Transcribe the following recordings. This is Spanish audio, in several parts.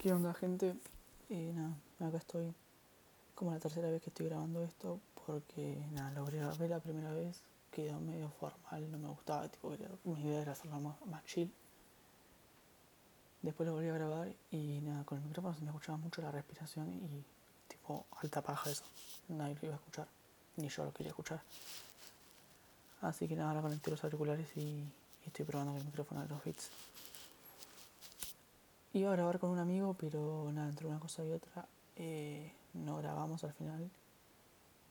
¿Qué onda gente? Y nada, acá estoy como la tercera vez que estoy grabando esto porque nada, lo grabé la primera vez, quedó medio formal, no me gustaba, tipo, mi idea era hacerlo más, chill. Después lo volví a grabar y nada, con el micrófono se me escuchaba mucho la respiración y tipo alta paja eso, nadie lo iba a escuchar, ni yo lo quería escuchar. Así que nada, ahora conecté los auriculares y, estoy probando el micrófono de los beats. Iba a grabar con un amigo, pero nada, entre una cosa y otra eh, no grabamos al final.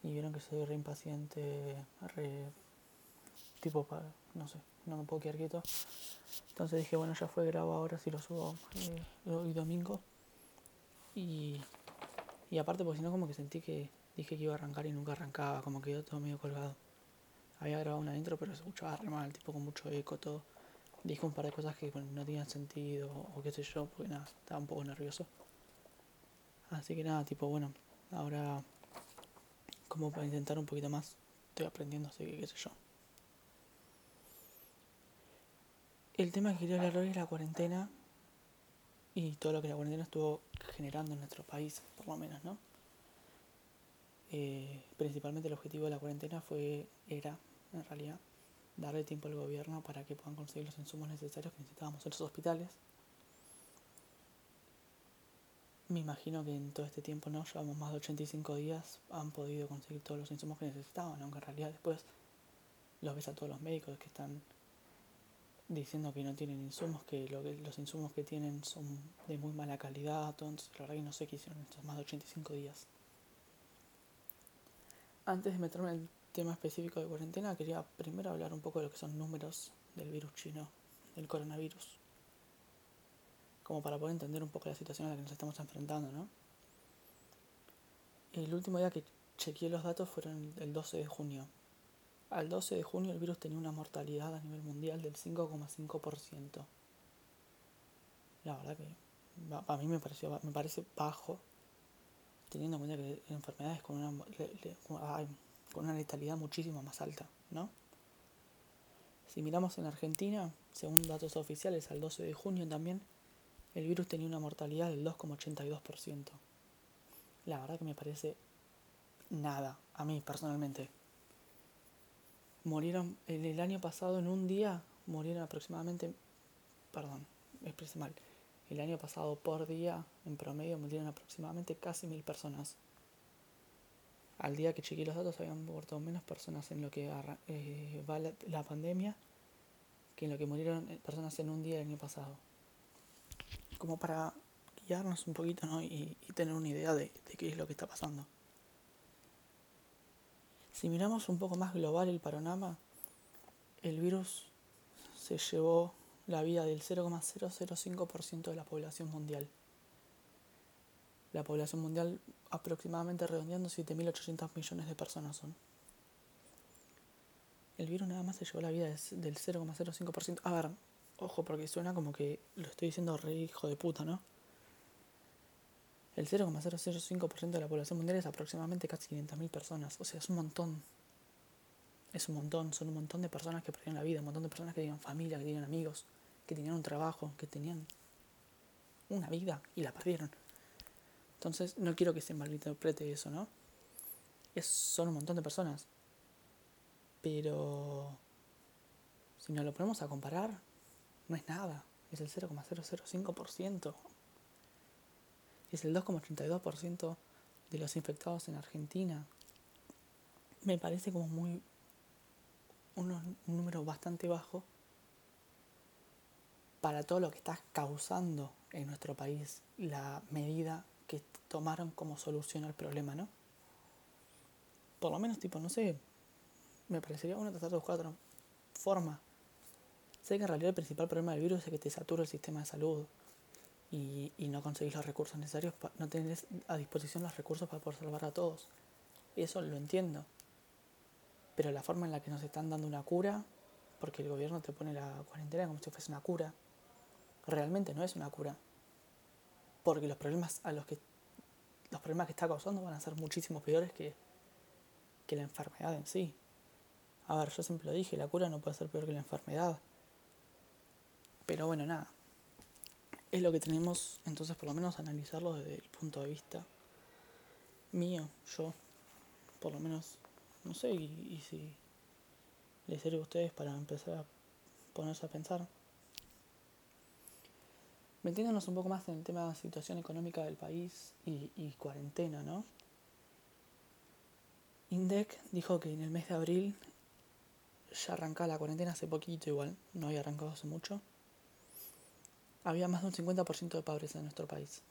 Y vieron que soy re impaciente, re tipo para, no sé, no me puedo quedar quieto. Entonces dije, bueno, ya fue, grabo ahora si lo subo eh, hoy domingo. Y, y aparte, porque si no, como que sentí que dije que iba a arrancar y nunca arrancaba, como quedó todo medio colgado. Había grabado una intro, pero se escuchaba re mal, tipo con mucho eco, todo dijo un par de cosas que no tenían sentido o qué sé yo, porque nada, estaba un poco nervioso. Así que nada, tipo, bueno, ahora como para intentar un poquito más, estoy aprendiendo, así que qué sé yo. El tema que quería hablar hoy es la cuarentena y todo lo que la cuarentena estuvo generando en nuestro país, por lo menos, ¿no? Eh, principalmente el objetivo de la cuarentena fue, era, en realidad, darle tiempo al gobierno para que puedan conseguir los insumos necesarios que necesitábamos en los hospitales. Me imagino que en todo este tiempo, ¿no? Llevamos más de 85 días, han podido conseguir todos los insumos que necesitaban, aunque en realidad después los ves a todos los médicos que están diciendo que no tienen insumos, que, lo que los insumos que tienen son de muy mala calidad, entonces la verdad que no sé qué hicieron estos más de 85 días. Antes de meterme en el tema específico de cuarentena, quería primero hablar un poco de lo que son números del virus chino, del coronavirus, como para poder entender un poco la situación a la que nos estamos enfrentando, ¿no? El último día que chequeé los datos fueron el 12 de junio. Al 12 de junio el virus tenía una mortalidad a nivel mundial del 5,5%. La verdad que a mí me pareció me parece bajo, teniendo en cuenta que enfermedades con una con una letalidad muchísimo más alta, ¿no? Si miramos en Argentina, según datos oficiales al 12 de junio también, el virus tenía una mortalidad del 2,82%. La verdad que me parece nada, a mí personalmente. Murieron, en el año pasado en un día, murieron aproximadamente, perdón, expresé mal, el año pasado por día, en promedio, murieron aproximadamente casi mil personas al día que chequeé los datos habían muerto menos personas en lo que eh, va la, pandemia que en lo que murieron eh, personas en un día el año pasado. Como para guiarnos un poquito ¿no? y, tener una idea de, de qué es lo que está pasando. Si miramos un poco más global el panorama, el virus se llevó la vida del 0,005% de la población mundial. La población mundial aproximadamente redondeando 7.800 millones de personas son. El virus nada más se llevó la vida del 0,05%. A ver, ojo, porque suena como que lo estoy diciendo re hijo de puta, ¿no? El 0,005% de la población mundial es aproximadamente casi 500.000 personas. O sea, es un montón. Es un montón. Son un montón de personas que perdieron la vida. Un montón de personas que tenían familia, que tenían amigos, que tenían un trabajo, que tenían una vida y la perdieron. Entonces no quiero que se malinterprete eso, ¿no? Es, son un montón de personas. Pero si nos lo ponemos a comparar, no es nada. Es el 0,005%. Es el 2,82% de los infectados en Argentina. Me parece como muy un número bastante bajo para todo lo que está causando en nuestro país la medida que tomaron como solución al problema, ¿no? Por lo menos, tipo, no sé, me parecería bueno tratar de buscar otra forma. Sé que en realidad el principal problema del virus es que te satura el sistema de salud y, y no conseguís los recursos necesarios, no tenés a disposición los recursos para poder salvar a todos. Eso lo entiendo. Pero la forma en la que nos están dando una cura, porque el gobierno te pone la cuarentena como si fuese una cura, realmente no es una cura porque los problemas a los que los problemas que está causando van a ser muchísimo peores que, que la enfermedad en sí. A ver, yo siempre lo dije, la cura no puede ser peor que la enfermedad. Pero bueno, nada. es lo que tenemos, entonces por lo menos analizarlo desde el punto de vista mío, yo, por lo menos, no sé, y, y si les sirve a ustedes para empezar a ponerse a pensar. Metiéndonos un poco más en el tema de la situación económica del país y, cuarentena, ¿no? INDEC dijo que en el mes de abril ya arrancaba la cuarentena hace poquito igual, no había arrancado hace mucho. Había más de un 50% de pobreza en nuestro país.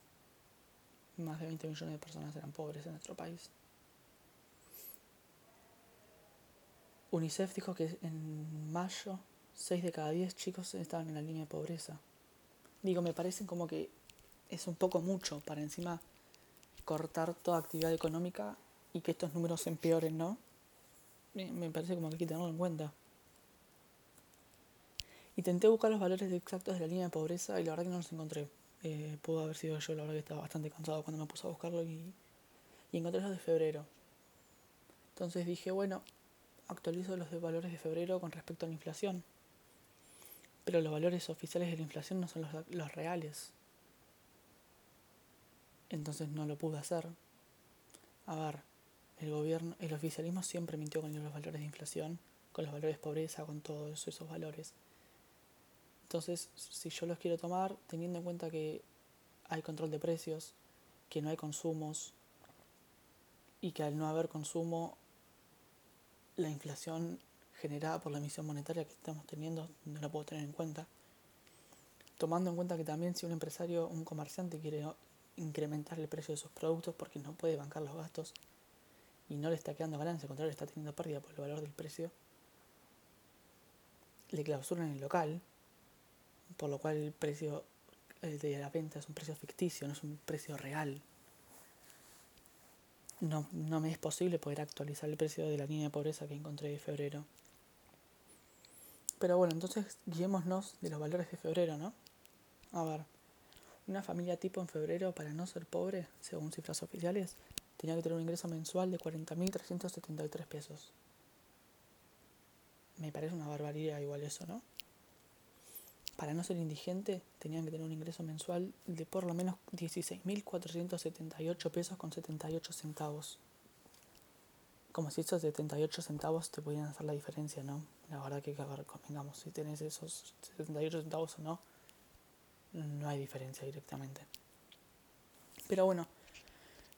Más de 20 millones de personas eran pobres en nuestro país. UNICEF dijo que en mayo 6 de cada 10 chicos estaban en la línea de pobreza. Digo, me parece como que es un poco mucho para encima cortar toda actividad económica y que estos números se empeoren, ¿no? Me parece como que hay que tenerlo en cuenta. Intenté buscar los valores exactos de la línea de pobreza y la verdad que no los encontré. Eh, pudo haber sido yo, la verdad que estaba bastante cansado cuando me puse a buscarlo y, y encontré los de febrero. Entonces dije, bueno, actualizo los de valores de febrero con respecto a la inflación. Pero los valores oficiales de la inflación no son los, reales. Entonces no lo pude hacer. A ver, el gobierno, el oficialismo siempre mintió con los valores de inflación, con los valores de pobreza, con todos esos valores. Entonces, si yo los quiero tomar, teniendo en cuenta que hay control de precios, que no hay consumos y que al no haber consumo, la inflación generada por la emisión monetaria que estamos teniendo no la puedo tener en cuenta. Tomando en cuenta que también si un empresario, un comerciante quiere incrementar el precio de sus productos porque no puede bancar los gastos, y no le está quedando ganancia, al contrario, está teniendo pérdida por el valor del precio, le clausuran el local, por lo cual el precio de la venta es un precio ficticio, no es un precio real. No, no me es posible poder actualizar el precio de la línea de pobreza que encontré de febrero. Pero bueno, entonces guiémonos de los valores de febrero, ¿no? A ver, una familia tipo en febrero para no ser pobre, según cifras oficiales, tenía que tener un ingreso mensual de 40.373 pesos. Me parece una barbaridad igual eso, ¿no? Para no ser indigente tenían que tener un ingreso mensual de por lo menos 16.478 pesos con 78 centavos. Como si esos 78 centavos te pudieran hacer la diferencia, ¿no? La verdad que, convengamos, si tenés esos 78 centavos o no, no hay diferencia directamente. Pero bueno,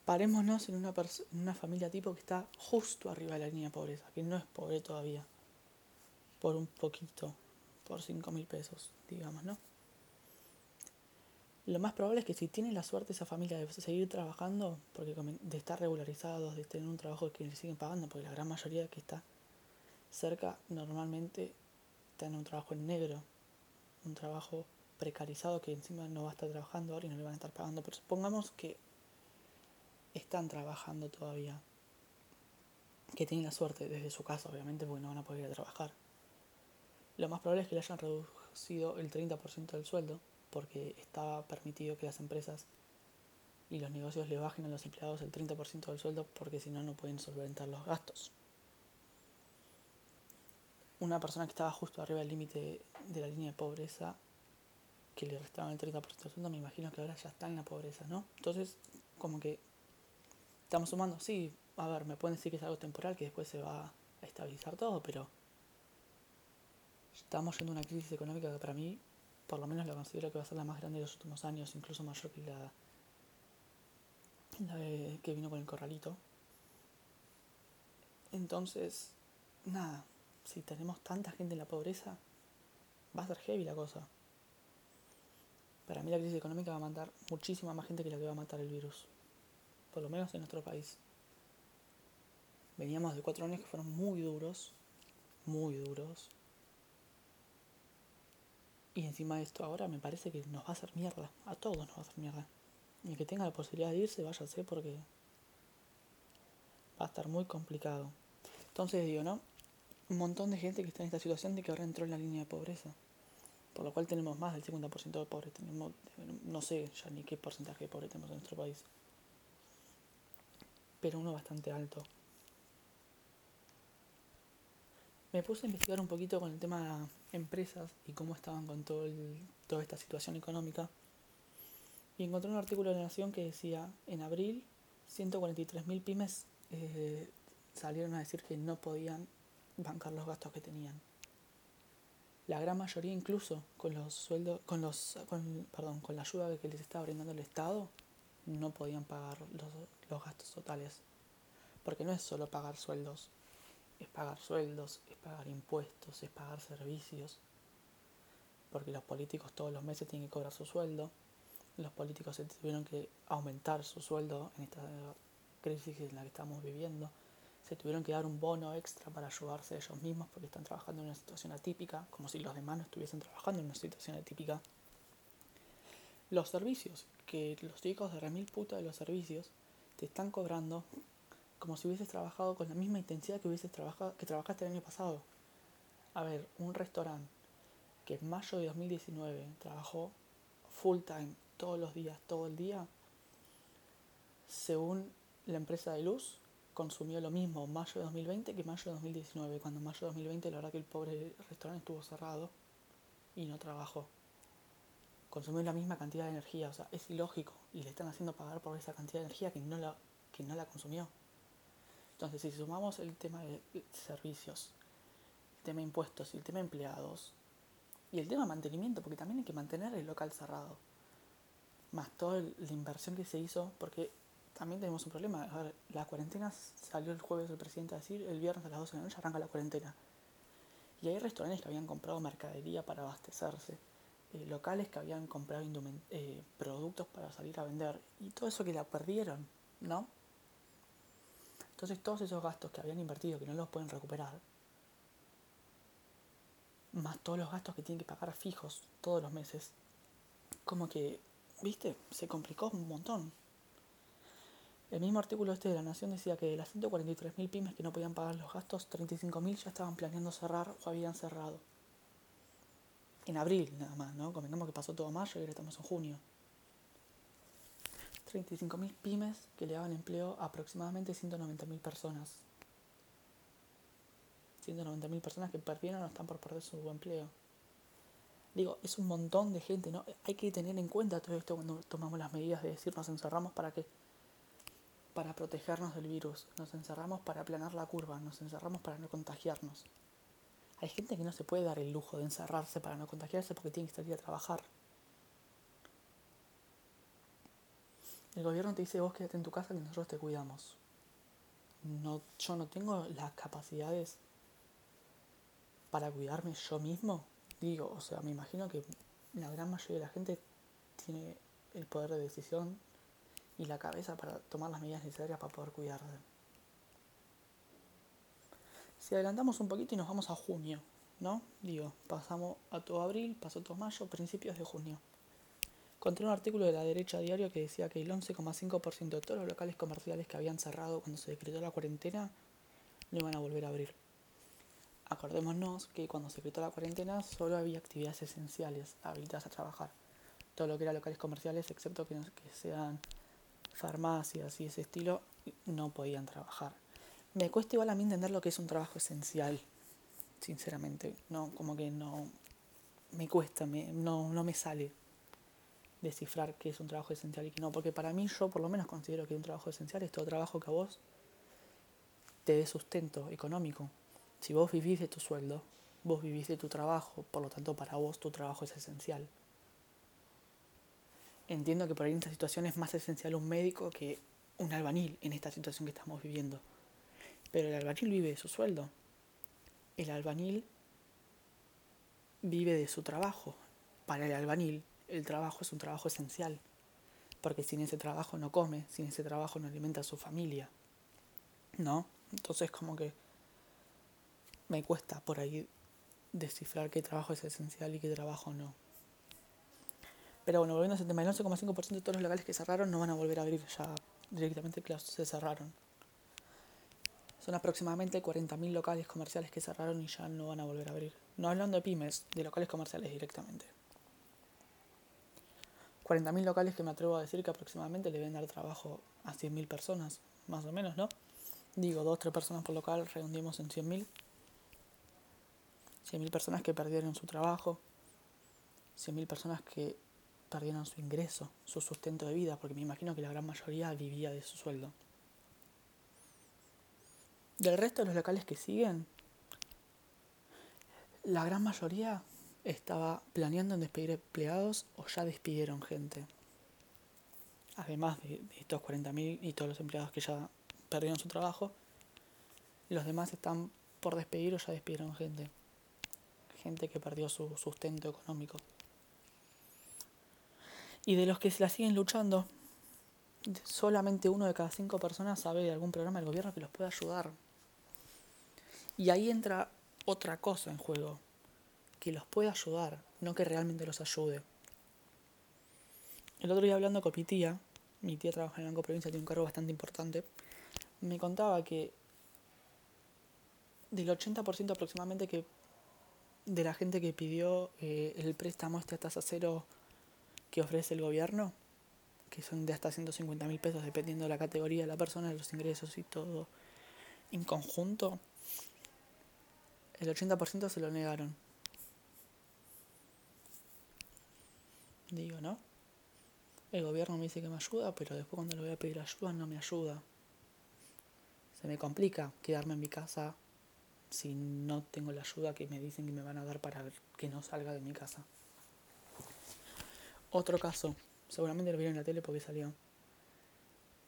parémonos en una, una familia tipo que está justo arriba de la línea de pobreza, que no es pobre todavía, por un poquito, por 5 mil pesos, digamos, ¿no? Lo más probable es que si tiene la suerte esa familia de seguir trabajando, porque de estar regularizados, de tener un trabajo que le siguen pagando, porque la gran mayoría que está cerca normalmente está en un trabajo en negro, un trabajo precarizado que encima no va a estar trabajando ahora y no le van a estar pagando, pero supongamos que están trabajando todavía. Que tienen la suerte desde su casa, obviamente, porque no van a poder ir a trabajar. Lo más probable es que le hayan reducido el 30% del sueldo, porque estaba permitido que las empresas y los negocios le bajen a los empleados el 30% del sueldo, porque si no, no pueden solventar los gastos. Una persona que estaba justo arriba del límite de la línea de pobreza, que le restaban el 30% del sueldo, me imagino que ahora ya está en la pobreza, ¿no? Entonces, como que estamos sumando, sí, a ver, me pueden decir que es algo temporal, que después se va a estabilizar todo, pero estamos yendo a una crisis económica que para mí, por lo menos la considero que va a ser la más grande de los últimos años, incluso mayor que la, que vino con el corralito. Entonces, nada, si tenemos tanta gente en la pobreza, va a ser heavy la cosa. Para mí la crisis económica va a matar muchísima más gente que la que va a matar el virus por lo menos en nuestro país. Veníamos de cuatro años que fueron muy duros, muy duros. Y encima de esto ahora me parece que nos va a hacer mierda, a todos nos va a hacer mierda. Y el que tenga la posibilidad de irse, váyase porque va a estar muy complicado. Entonces digo, ¿no? Un montón de gente que está en esta situación de que ahora entró en la línea de pobreza. Por lo cual tenemos más del 50% de pobres. Tenemos, no sé ya ni qué porcentaje de pobres tenemos en nuestro país pero uno bastante alto. Me puse a investigar un poquito con el tema empresas y cómo estaban con todo toda esta situación económica. Y encontré un artículo de la Nación que decía, en abril, 143.000 pymes eh, salieron a decir que no podían bancar los gastos que tenían. La gran mayoría incluso con los sueldos, con los, con, perdón, con la ayuda que les estaba brindando el Estado, no podían pagar los, los gastos totales. Porque no es solo pagar sueldos, es pagar sueldos, es pagar impuestos, es pagar servicios. Porque los políticos todos los meses tienen que cobrar su sueldo. Los políticos se tuvieron que aumentar su sueldo en esta crisis en la que estamos viviendo se tuvieron que dar un bono extra para ayudarse ellos mismos porque están trabajando en una situación atípica, como si los demás no estuviesen trabajando en una situación atípica. Los servicios, que los chicos de remil puta de los servicios te están cobrando como si hubieses trabajado con la misma intensidad que hubieses trabajado, que trabajaste el año pasado. A ver, un restaurante que en mayo de 2019 trabajó full time todos los días, todo el día, según la empresa de luz, consumió lo mismo mayo de 2020 que mayo de 2019, cuando en mayo de 2020 la verdad que el pobre restaurante estuvo cerrado y no trabajó. Consumió la misma cantidad de energía, o sea, es ilógico y le están haciendo pagar por esa cantidad de energía que no la, que no la consumió. Entonces, si sumamos el tema de servicios, el tema de impuestos y el tema de empleados, y el tema de mantenimiento, porque también hay que mantener el local cerrado, más toda la inversión que se hizo, porque también tenemos un problema. A ver, la cuarentena salió el jueves el presidente a decir, el viernes a las 12 de la noche arranca la cuarentena. Y hay restaurantes que habían comprado mercadería para abastecerse, eh, locales que habían comprado eh, productos para salir a vender, y todo eso que la perdieron, ¿no? Entonces todos esos gastos que habían invertido, que no los pueden recuperar, más todos los gastos que tienen que pagar fijos todos los meses, como que, viste, se complicó un montón. El mismo artículo este de La Nación decía que de las 143.000 pymes que no podían pagar los gastos, 35.000 ya estaban planeando cerrar o habían cerrado. En abril nada más, ¿no? Convengamos que pasó todo mayo y ahora estamos en junio. 35.000 pymes que le daban empleo a aproximadamente 190.000 personas. 190.000 personas que perdieron o están por perder su empleo. Digo, es un montón de gente, ¿no? Hay que tener en cuenta todo esto cuando tomamos las medidas de decir nos encerramos para que para protegernos del virus, nos encerramos para aplanar la curva, nos encerramos para no contagiarnos. Hay gente que no se puede dar el lujo de encerrarse para no contagiarse porque tiene que salir a trabajar. El gobierno te dice vos quédate en tu casa que nosotros te cuidamos. No, yo no tengo las capacidades para cuidarme yo mismo. Digo, o sea, me imagino que la gran mayoría de la gente tiene el poder de decisión y la cabeza para tomar las medidas necesarias para poder cuidarse. Si adelantamos un poquito y nos vamos a junio, ¿no? Digo, pasamos a todo abril, pasó todo mayo, principios de junio. Encontré un artículo de la derecha diario que decía que el 11,5% de todos los locales comerciales que habían cerrado cuando se decretó la cuarentena no iban a volver a abrir. Acordémonos que cuando se decretó la cuarentena solo había actividades esenciales habilitadas a trabajar. Todo lo que era locales comerciales, excepto que, que sean farmacias y ese estilo no podían trabajar. Me cuesta igual a mí entender lo que es un trabajo esencial, sinceramente. No, como que no me cuesta, me, no, no me sale descifrar qué es un trabajo esencial y qué no, porque para mí yo por lo menos considero que un trabajo esencial es todo trabajo que a vos te dé sustento económico. Si vos vivís de tu sueldo, vos vivís de tu trabajo, por lo tanto para vos tu trabajo es esencial. Entiendo que por ahí en esta situación es más esencial un médico que un albañil en esta situación que estamos viviendo. Pero el albañil vive de su sueldo. El albañil vive de su trabajo. Para el albañil el trabajo es un trabajo esencial. Porque sin ese trabajo no come, sin ese trabajo no alimenta a su familia. ¿No? Entonces como que me cuesta por ahí descifrar qué trabajo es esencial y qué trabajo no. Pero bueno, volviendo a ese tema, el 11,5% de todos los locales que cerraron no van a volver a abrir ya directamente, claro, se cerraron. Son aproximadamente 40.000 locales comerciales que cerraron y ya no van a volver a abrir. No hablando de pymes, de locales comerciales directamente. 40.000 locales que me atrevo a decir que aproximadamente le deben dar trabajo a 100.000 personas, más o menos, ¿no? Digo, 2-3 personas por local, redundimos en 100.000. 100.000 personas que perdieron su trabajo. 100.000 personas que perdieron su ingreso, su sustento de vida, porque me imagino que la gran mayoría vivía de su sueldo. Del resto de los locales que siguen, la gran mayoría estaba planeando en despedir empleados o ya despidieron gente. Además de, estos 40.000 y todos los empleados que ya perdieron su trabajo, los demás están por despedir o ya despidieron gente. Gente que perdió su sustento económico. Y de los que se la siguen luchando, solamente uno de cada cinco personas sabe de algún programa del gobierno que los pueda ayudar. Y ahí entra otra cosa en juego que los pueda ayudar, no que realmente los ayude. El otro día hablando con mi tía, mi tía trabaja en el Banco Provincia, tiene un cargo bastante importante, me contaba que del 80% aproximadamente que de la gente que pidió eh, el préstamo este a tasa cero que ofrece el gobierno, que son de hasta 150 mil pesos dependiendo de la categoría de la persona, los ingresos y todo en conjunto, el 80% se lo negaron. Digo, ¿no? El gobierno me dice que me ayuda, pero después cuando le voy a pedir ayuda no me ayuda. Se me complica quedarme en mi casa si no tengo la ayuda que me dicen que me van a dar para que no salga de mi casa. Otro caso, seguramente lo vieron en la tele porque salió.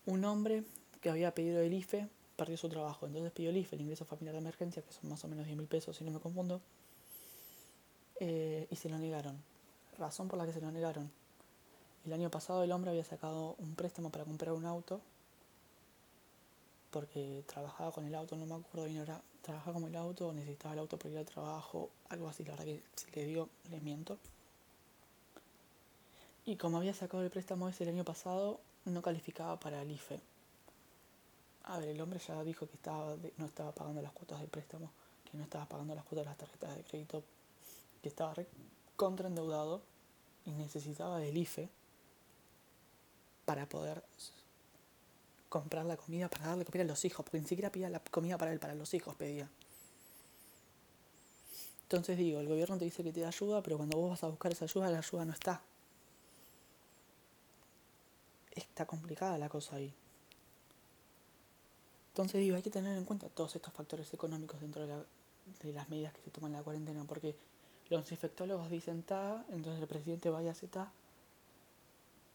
Un hombre que había pedido el IFE perdió su trabajo, entonces pidió el IFE, el ingreso familiar de emergencia, que son más o menos 10 mil pesos si no me confundo, eh, y se lo negaron razón por la que se lo negaron. El año pasado el hombre había sacado un préstamo para comprar un auto porque trabajaba con el auto, no me acuerdo bien, era trabajaba con el auto, necesitaba el auto para ir al trabajo, algo así, la verdad que si le digo, le miento. Y como había sacado el préstamo ese el año pasado, no calificaba para el IFE. A ver, el hombre ya dijo que estaba no estaba pagando las cuotas del préstamo, que no estaba pagando las cuotas de las tarjetas de crédito, que estaba contraendeudado y necesitaba del IFE para poder comprar la comida, para darle comida a los hijos, porque ni siquiera pedía la comida para él, para los hijos pedía. Entonces digo, el gobierno te dice que te da ayuda, pero cuando vos vas a buscar esa ayuda, la ayuda no está. Está complicada la cosa ahí. Entonces digo, hay que tener en cuenta todos estos factores económicos dentro de, de las medidas que se toman en la cuarentena, porque los infectólogos dicen ta, entonces el presidente vaya a hacer ta,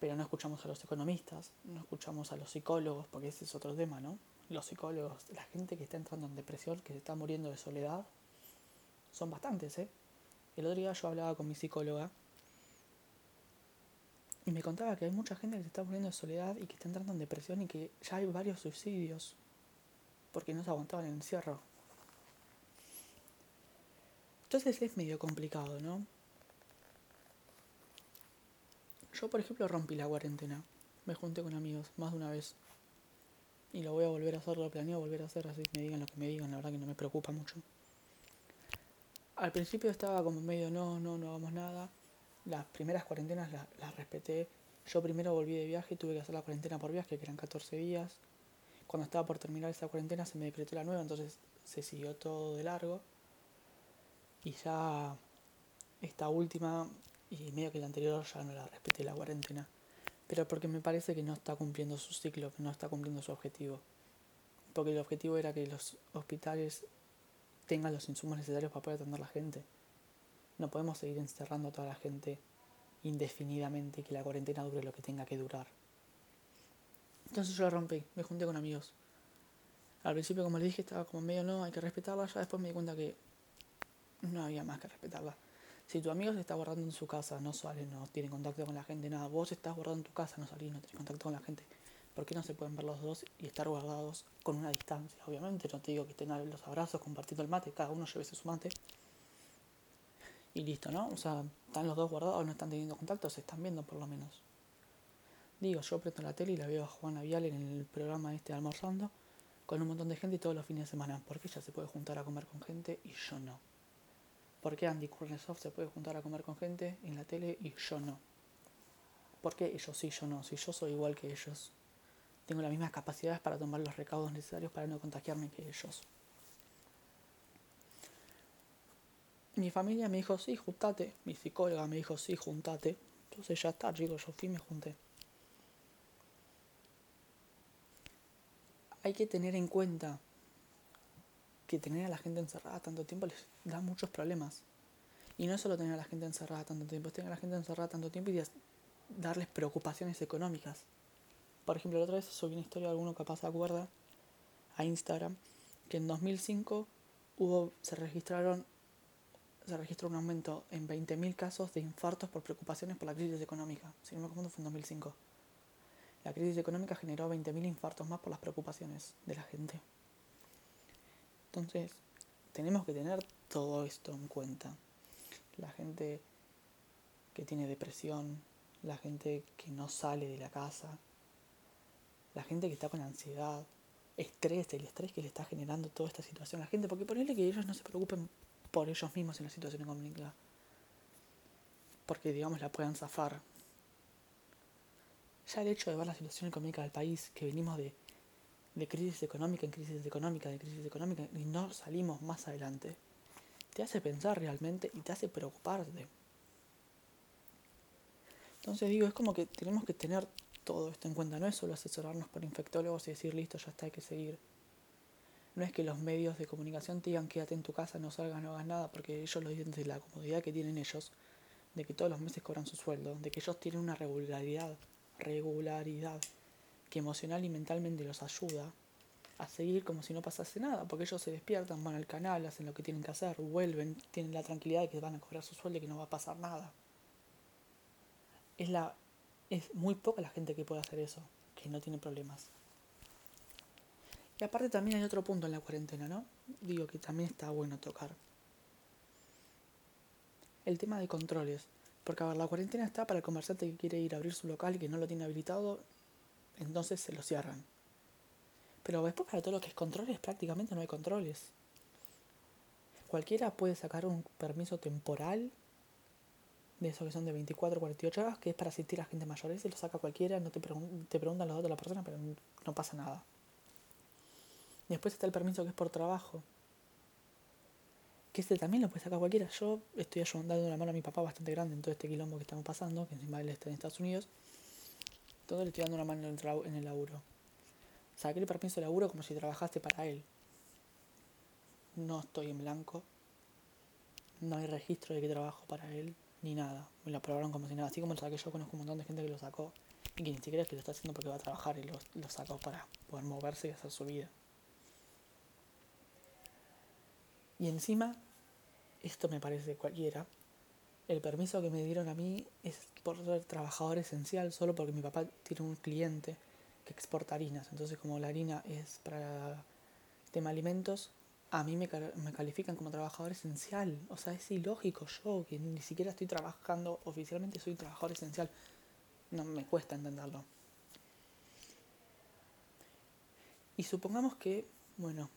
pero no escuchamos a los economistas, no escuchamos a los psicólogos, porque ese es otro tema, ¿no? Los psicólogos, la gente que está entrando en depresión, que se está muriendo de soledad, son bastantes, ¿eh? El otro día yo hablaba con mi psicóloga y me contaba que hay mucha gente que se está muriendo de soledad y que está entrando en depresión y que ya hay varios suicidios porque no se aguantaban el encierro. Entonces es medio complicado, ¿no? Yo, por ejemplo, rompí la cuarentena. Me junté con amigos más de una vez. Y lo voy a volver a hacer, lo planeo volver a hacer, así me digan lo que me digan, la verdad que no me preocupa mucho. Al principio estaba como medio, no, no, no hagamos nada. Las primeras cuarentenas las, las respeté. Yo primero volví de viaje, tuve que hacer la cuarentena por viaje, que eran 14 días. Cuando estaba por terminar esa cuarentena se me decretó la nueva, entonces se siguió todo de largo. Y ya esta última, y medio que la anterior ya no la respeté la cuarentena. Pero porque me parece que no está cumpliendo su ciclo, que no está cumpliendo su objetivo. Porque el objetivo era que los hospitales tengan los insumos necesarios para poder atender a la gente. No podemos seguir encerrando a toda la gente indefinidamente y que la cuarentena dure lo que tenga que durar. Entonces yo la rompí, me junté con amigos. Al principio, como les dije, estaba como medio no, hay que respetarla. Ya después me di cuenta que no había más que respetarla. Si tu amigo se está guardando en su casa, no sale, no tiene contacto con la gente, nada, vos estás guardando en tu casa, no salís, no tienes contacto con la gente, ¿por qué no se pueden ver los dos y estar guardados con una distancia? Obviamente, no te digo que estén los abrazos, compartiendo el mate, cada uno lleve su mate. Y listo, ¿no? O sea, están los dos guardados, no están teniendo contacto, se están viendo por lo menos. Digo, yo prendo la tele y la veo a Juana Vial en el programa este almorzando con un montón de gente y todos los fines de semana. Porque ella se puede juntar a comer con gente y yo no. ¿Por qué Andy Kurnesov se puede juntar a comer con gente en la tele y yo no? ¿Por qué ellos sí, yo no? Si yo soy igual que ellos. Tengo las mismas capacidades para tomar los recaudos necesarios para no contagiarme que ellos. Mi familia me dijo, sí, juntate. Mi psicóloga me dijo, sí, juntate. Entonces ya está, chicos, yo fui y me junté. Hay que tener en cuenta que tener a la gente encerrada tanto tiempo les da muchos problemas. Y no es solo tener a la gente encerrada tanto tiempo, es tener a la gente encerrada tanto tiempo y darles preocupaciones económicas. Por ejemplo, la otra vez subí una historia de alguno capaz se acuerda a Instagram que en 2005 hubo, se registraron se registró un aumento en 20.000 casos de infartos por preocupaciones por la crisis económica. Si no me confundo fue en 2005. La crisis económica generó 20.000 infartos más por las preocupaciones de la gente. Entonces, tenemos que tener todo esto en cuenta. La gente que tiene depresión, la gente que no sale de la casa, la gente que está con ansiedad, estrés, el estrés que le está generando toda esta situación a la gente, porque ponerle que ellos no se preocupen por ellos mismos en la situación económica, porque digamos la puedan zafar. Ya el hecho de ver la situación económica del país, que venimos de de crisis económica en crisis económica, de crisis económica, y no salimos más adelante, te hace pensar realmente y te hace preocuparte. Entonces digo, es como que tenemos que tener todo esto en cuenta, no es solo asesorarnos por infectólogos y decir, listo, ya está, hay que seguir. No es que los medios de comunicación te digan quédate en tu casa, no salgas, no hagas nada, porque ellos lo dicen desde la comodidad que tienen ellos, de que todos los meses cobran su sueldo, de que ellos tienen una regularidad, regularidad que emocional y mentalmente los ayuda a seguir como si no pasase nada, porque ellos se despiertan, van al canal, hacen lo que tienen que hacer, vuelven, tienen la tranquilidad de que van a cobrar su sueldo y que no va a pasar nada. Es, la, es muy poca la gente que puede hacer eso, que no tiene problemas. Y aparte también hay otro punto en la cuarentena, ¿no? Digo que también está bueno tocar. El tema de controles. Porque a ver, la cuarentena está para el comerciante que quiere ir a abrir su local y que no lo tiene habilitado entonces se lo cierran. Pero después para todo lo que es controles prácticamente no hay controles. Cualquiera puede sacar un permiso temporal de esos que son de 24 48 horas, que es para asistir a gente mayor. Ese lo saca cualquiera, no te, te preguntan los datos de la persona, pero no pasa nada. Después está el permiso que es por trabajo. Que ese también lo puede sacar cualquiera. Yo estoy ayudando una mano a mi papá bastante grande en todo este quilombo que estamos pasando, que encima él está en Estados Unidos. Todo le estoy dando una mano en el laburo. Saqué el permiso de laburo como si trabajaste para él. No estoy en blanco. No hay registro de que trabajo para él, ni nada. Me lo aprobaron como si nada. Así como lo saqué yo, conozco un montón de gente que lo sacó. Y que ni siquiera es que lo está haciendo porque va a trabajar y lo, lo sacó para poder moverse y hacer su vida. Y encima, esto me parece cualquiera, el permiso que me dieron a mí es por ser trabajador esencial, solo porque mi papá tiene un cliente que exporta harinas. Entonces, como la harina es para tema alimentos, a mí me, me califican como trabajador esencial. O sea, es ilógico yo, que ni siquiera estoy trabajando, oficialmente soy trabajador esencial. No me cuesta entenderlo. Y supongamos que, bueno,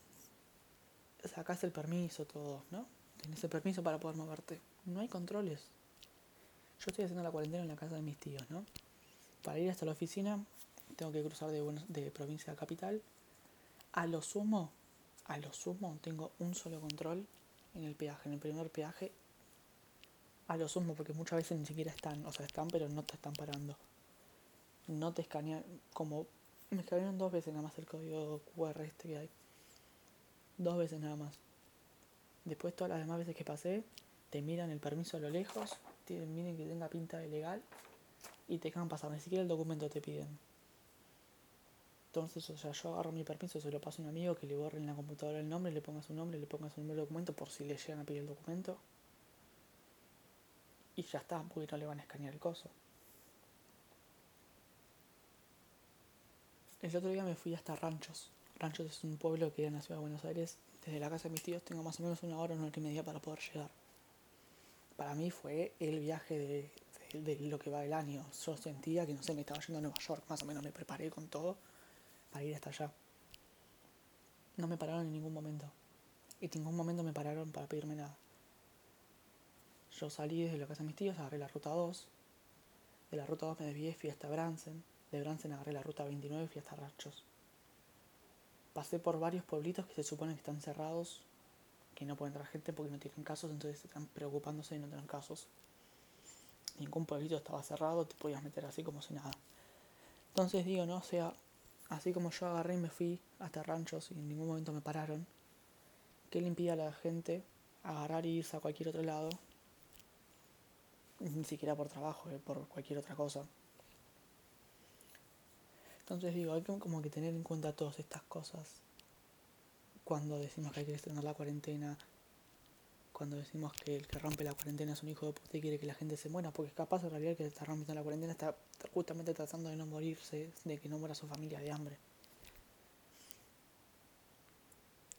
sacas el permiso, todo, ¿no? Tienes el permiso para poder moverte no hay controles. Yo estoy haciendo la cuarentena en la casa de mis tíos, ¿no? Para ir hasta la oficina tengo que cruzar de, de provincia a capital. A lo sumo, a lo sumo tengo un solo control en el peaje, en el primer peaje. A lo sumo, porque muchas veces ni siquiera están, o sea, están, pero no te están parando. No te escanean, como me escanearon dos veces nada más el código QR este que hay. Dos veces nada más. Después todas las demás veces que pasé, te miran el permiso a lo lejos, miren que tenga pinta de legal y te dejan pasar, ni siquiera el documento te piden. Entonces, o sea, yo agarro mi permiso, se lo paso a un amigo que le borre en la computadora el nombre, le ponga su nombre, le ponga su número de documento por si le llegan a pedir el documento. Y ya está, porque no le van a escanear el coso. El otro día me fui hasta Ranchos. Ranchos es un pueblo que queda en la ciudad de Buenos Aires. Desde la casa de mis tíos tengo más o menos una hora, una hora y media para poder llegar para mí fue el viaje de, lo que va el año. Yo sentía que, no sé, me estaba yendo a Nueva York, más o menos me preparé con todo para ir hasta allá. No me pararon en ningún momento. Y en ningún momento me pararon para pedirme nada. Yo salí desde la casa de mis tíos, agarré la ruta 2. De la ruta 2 me desvié, fui hasta Bransen. De Bransen agarré la ruta 29 y fui hasta Rachos. Pasé por varios pueblitos que se supone que están cerrados que no puede entrar gente porque no tienen casos, entonces están preocupándose de no tener casos. ningún pueblito estaba cerrado, te podías meter así como si nada. Entonces digo, no, o sea, así como yo agarré y me fui hasta ranchos y en ningún momento me pararon, ¿qué le impide a la gente agarrar y irse a cualquier otro lado? Ni siquiera por trabajo, eh, por cualquier otra cosa. Entonces digo, hay que como que tener en cuenta todas estas cosas cuando decimos que hay que extender la cuarentena, cuando decimos que el que rompe la cuarentena es un hijo de puta y quiere que la gente se muera, porque capaz en realidad el que está rompiendo la cuarentena está justamente tratando de no morirse, de que no muera su familia de hambre.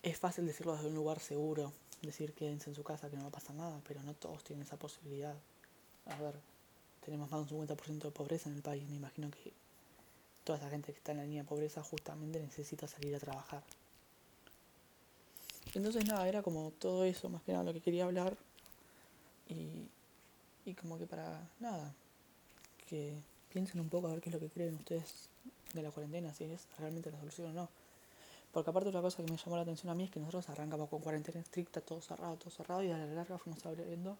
Es fácil decirlo desde un lugar seguro, decir quédense en su casa que no va a pasar nada, pero no todos tienen esa posibilidad. A ver, tenemos más de un 50% de pobreza en el país, me imagino que toda esa gente que está en la línea de pobreza justamente necesita salir a trabajar. Entonces nada, era como todo eso, más que nada lo que quería hablar. Y, y como que para nada, que piensen un poco a ver qué es lo que creen ustedes de la cuarentena, si es realmente la solución o no. Porque aparte otra cosa que me llamó la atención a mí es que nosotros arrancamos con cuarentena estricta, todo cerrado, todo cerrado, y a la larga fuimos abriendo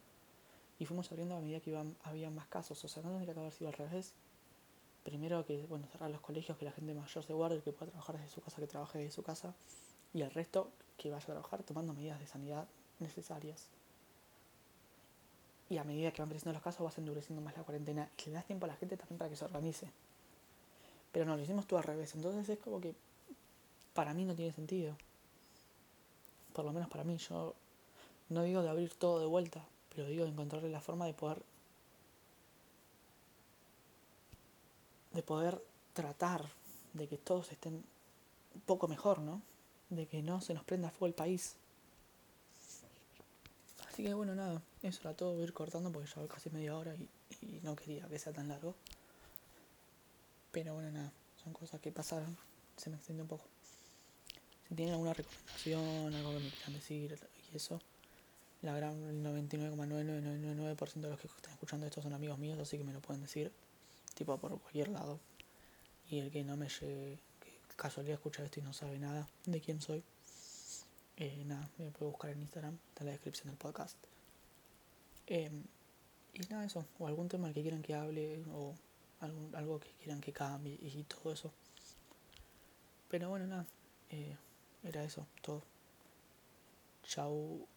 y fuimos abriendo a medida que iban, había más casos. O sea, no tendría que haber sido al revés. Primero que, bueno, cerrar los colegios, que la gente mayor se guarde, que pueda trabajar desde su casa, que trabaje desde su casa, y el resto que vaya a trabajar tomando medidas de sanidad necesarias. Y a medida que van creciendo los casos vas endureciendo más la cuarentena y le das tiempo a la gente también para que se organice. Pero no, lo hicimos todo al revés. Entonces es como que para mí no tiene sentido. Por lo menos para mí. Yo no digo de abrir todo de vuelta, pero digo de encontrarle la forma de poder de poder tratar de que todos estén un poco mejor, ¿no? de que no se nos prenda fuego el país. Así que bueno, nada, eso era todo, voy a ir cortando porque ya casi media hora y, no quería que sea tan largo. Pero bueno, nada, son cosas que pasaron, se me extiende un poco. Si tienen alguna recomendación, algo que me quieran decir y eso, la gran, el 99,9999% de los que están escuchando esto son amigos míos, así que me lo pueden decir, tipo por cualquier lado. Y el que no me llegue casualidad escucha esto y no sabe nada de quién soy, eh, nada, me puede buscar en Instagram, está en la descripción del podcast. Em, y nada, eso, o algún tema que quieran que hable, o algún, algo que quieran que cambie y todo eso. Pero bueno, nada, eh, era eso, todo. Chao.